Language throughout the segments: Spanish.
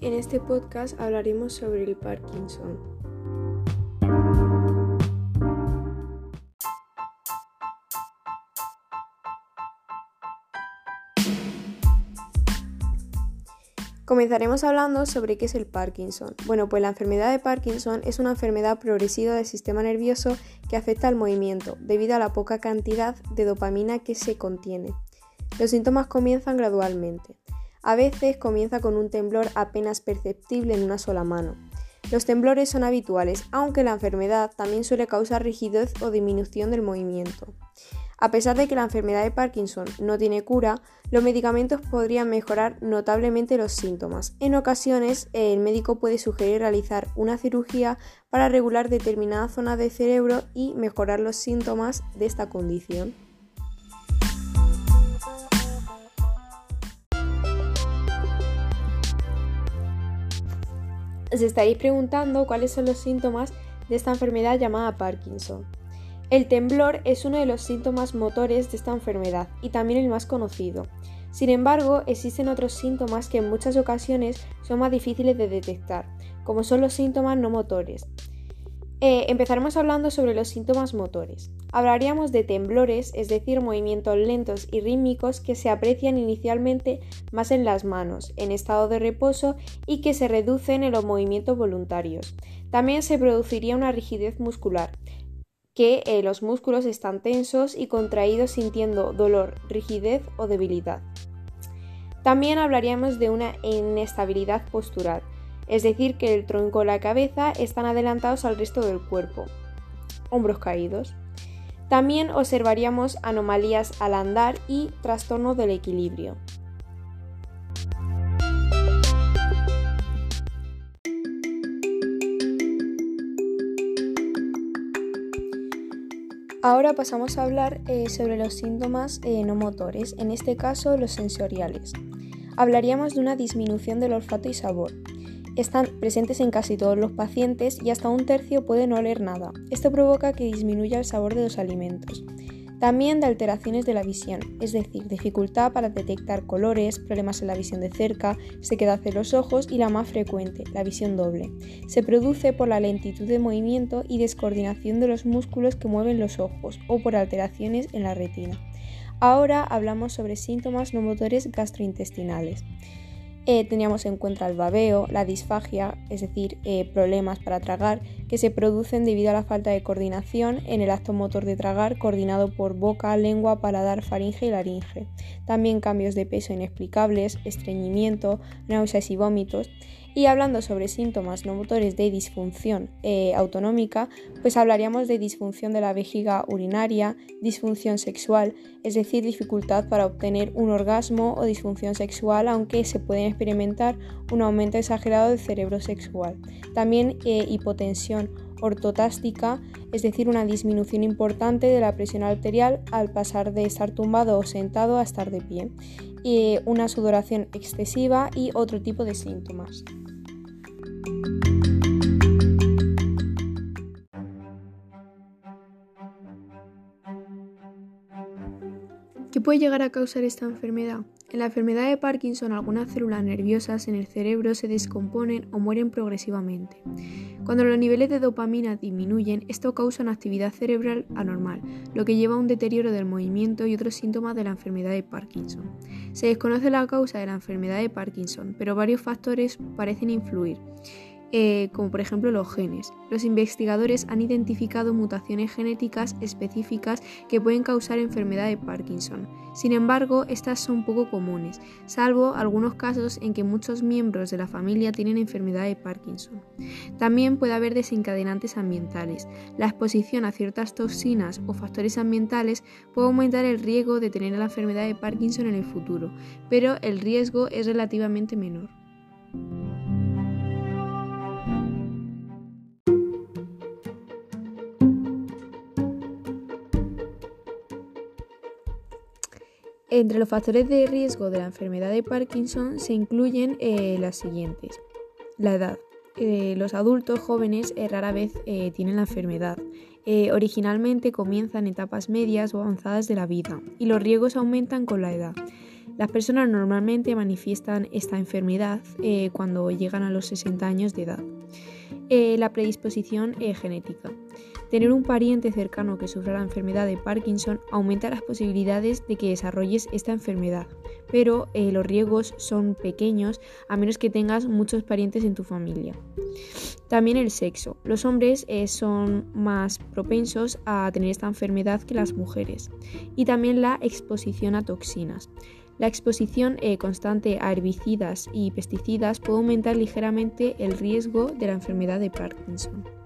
en este podcast hablaremos sobre el Parkinson. Comenzaremos hablando sobre qué es el Parkinson. Bueno, pues la enfermedad de Parkinson es una enfermedad progresiva del sistema nervioso que afecta al movimiento debido a la poca cantidad de dopamina que se contiene. Los síntomas comienzan gradualmente. A veces comienza con un temblor apenas perceptible en una sola mano. Los temblores son habituales, aunque la enfermedad también suele causar rigidez o disminución del movimiento. A pesar de que la enfermedad de Parkinson no tiene cura, los medicamentos podrían mejorar notablemente los síntomas. En ocasiones, el médico puede sugerir realizar una cirugía para regular determinadas zonas del cerebro y mejorar los síntomas de esta condición. Os estaréis preguntando cuáles son los síntomas de esta enfermedad llamada Parkinson. El temblor es uno de los síntomas motores de esta enfermedad y también el más conocido. Sin embargo, existen otros síntomas que en muchas ocasiones son más difíciles de detectar, como son los síntomas no motores. Eh, empezaremos hablando sobre los síntomas motores. Hablaríamos de temblores, es decir, movimientos lentos y rítmicos que se aprecian inicialmente más en las manos, en estado de reposo y que se reducen en los movimientos voluntarios. También se produciría una rigidez muscular, que eh, los músculos están tensos y contraídos sintiendo dolor, rigidez o debilidad. También hablaríamos de una inestabilidad postural, es decir, que el tronco y la cabeza están adelantados al resto del cuerpo, hombros caídos. También observaríamos anomalías al andar y trastorno del equilibrio. Ahora pasamos a hablar eh, sobre los síntomas eh, no motores, en este caso los sensoriales. Hablaríamos de una disminución del olfato y sabor. Están presentes en casi todos los pacientes y hasta un tercio puede no oler nada. Esto provoca que disminuya el sabor de los alimentos. También de alteraciones de la visión, es decir, dificultad para detectar colores, problemas en la visión de cerca, sequedad en los ojos y la más frecuente, la visión doble. Se produce por la lentitud de movimiento y descoordinación de los músculos que mueven los ojos o por alteraciones en la retina. Ahora hablamos sobre síntomas no motores gastrointestinales. Eh, teníamos en cuenta el babeo, la disfagia, es decir, eh, problemas para tragar, que se producen debido a la falta de coordinación en el acto motor de tragar, coordinado por boca, lengua, paladar, faringe y laringe. También cambios de peso inexplicables, estreñimiento, náuseas y vómitos. Y hablando sobre síntomas no motores de disfunción eh, autonómica, pues hablaríamos de disfunción de la vejiga urinaria, disfunción sexual, es decir, dificultad para obtener un orgasmo o disfunción sexual, aunque se pueden experimentar un aumento exagerado del cerebro sexual. También eh, hipotensión ortotástica, es decir, una disminución importante de la presión arterial al pasar de estar tumbado o sentado a estar de pie, y una sudoración excesiva y otro tipo de síntomas. ¿Qué puede llegar a causar esta enfermedad? En la enfermedad de Parkinson algunas células nerviosas en el cerebro se descomponen o mueren progresivamente. Cuando los niveles de dopamina disminuyen, esto causa una actividad cerebral anormal, lo que lleva a un deterioro del movimiento y otros síntomas de la enfermedad de Parkinson. Se desconoce la causa de la enfermedad de Parkinson, pero varios factores parecen influir. Eh, como por ejemplo los genes. Los investigadores han identificado mutaciones genéticas específicas que pueden causar enfermedad de Parkinson. Sin embargo, estas son poco comunes, salvo algunos casos en que muchos miembros de la familia tienen enfermedad de Parkinson. También puede haber desencadenantes ambientales. La exposición a ciertas toxinas o factores ambientales puede aumentar el riesgo de tener la enfermedad de Parkinson en el futuro, pero el riesgo es relativamente menor. Entre los factores de riesgo de la enfermedad de Parkinson se incluyen eh, las siguientes. La edad. Eh, los adultos jóvenes eh, rara vez tienen la enfermedad. originalmente comienzan en etapas medias o avanzadas de la vida y los riesgos aumentan con la edad. Las personas normalmente manifiestan esta enfermedad cuando llegan a los 60 años de edad. La predisposición genética. Tener un pariente cercano que sufra la enfermedad de Parkinson aumenta las posibilidades de que desarrolles esta enfermedad, pero eh, los riesgos son pequeños a menos que tengas muchos parientes en tu familia. También el sexo. Los hombres eh, son más propensos a tener esta enfermedad que las mujeres. Y también la exposición a toxinas. La exposición eh, constante a herbicidas y pesticidas puede aumentar ligeramente el riesgo de la enfermedad de Parkinson.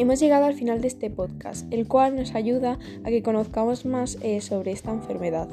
Hemos llegado al final de este podcast, el cual nos ayuda a que conozcamos más eh, sobre esta enfermedad.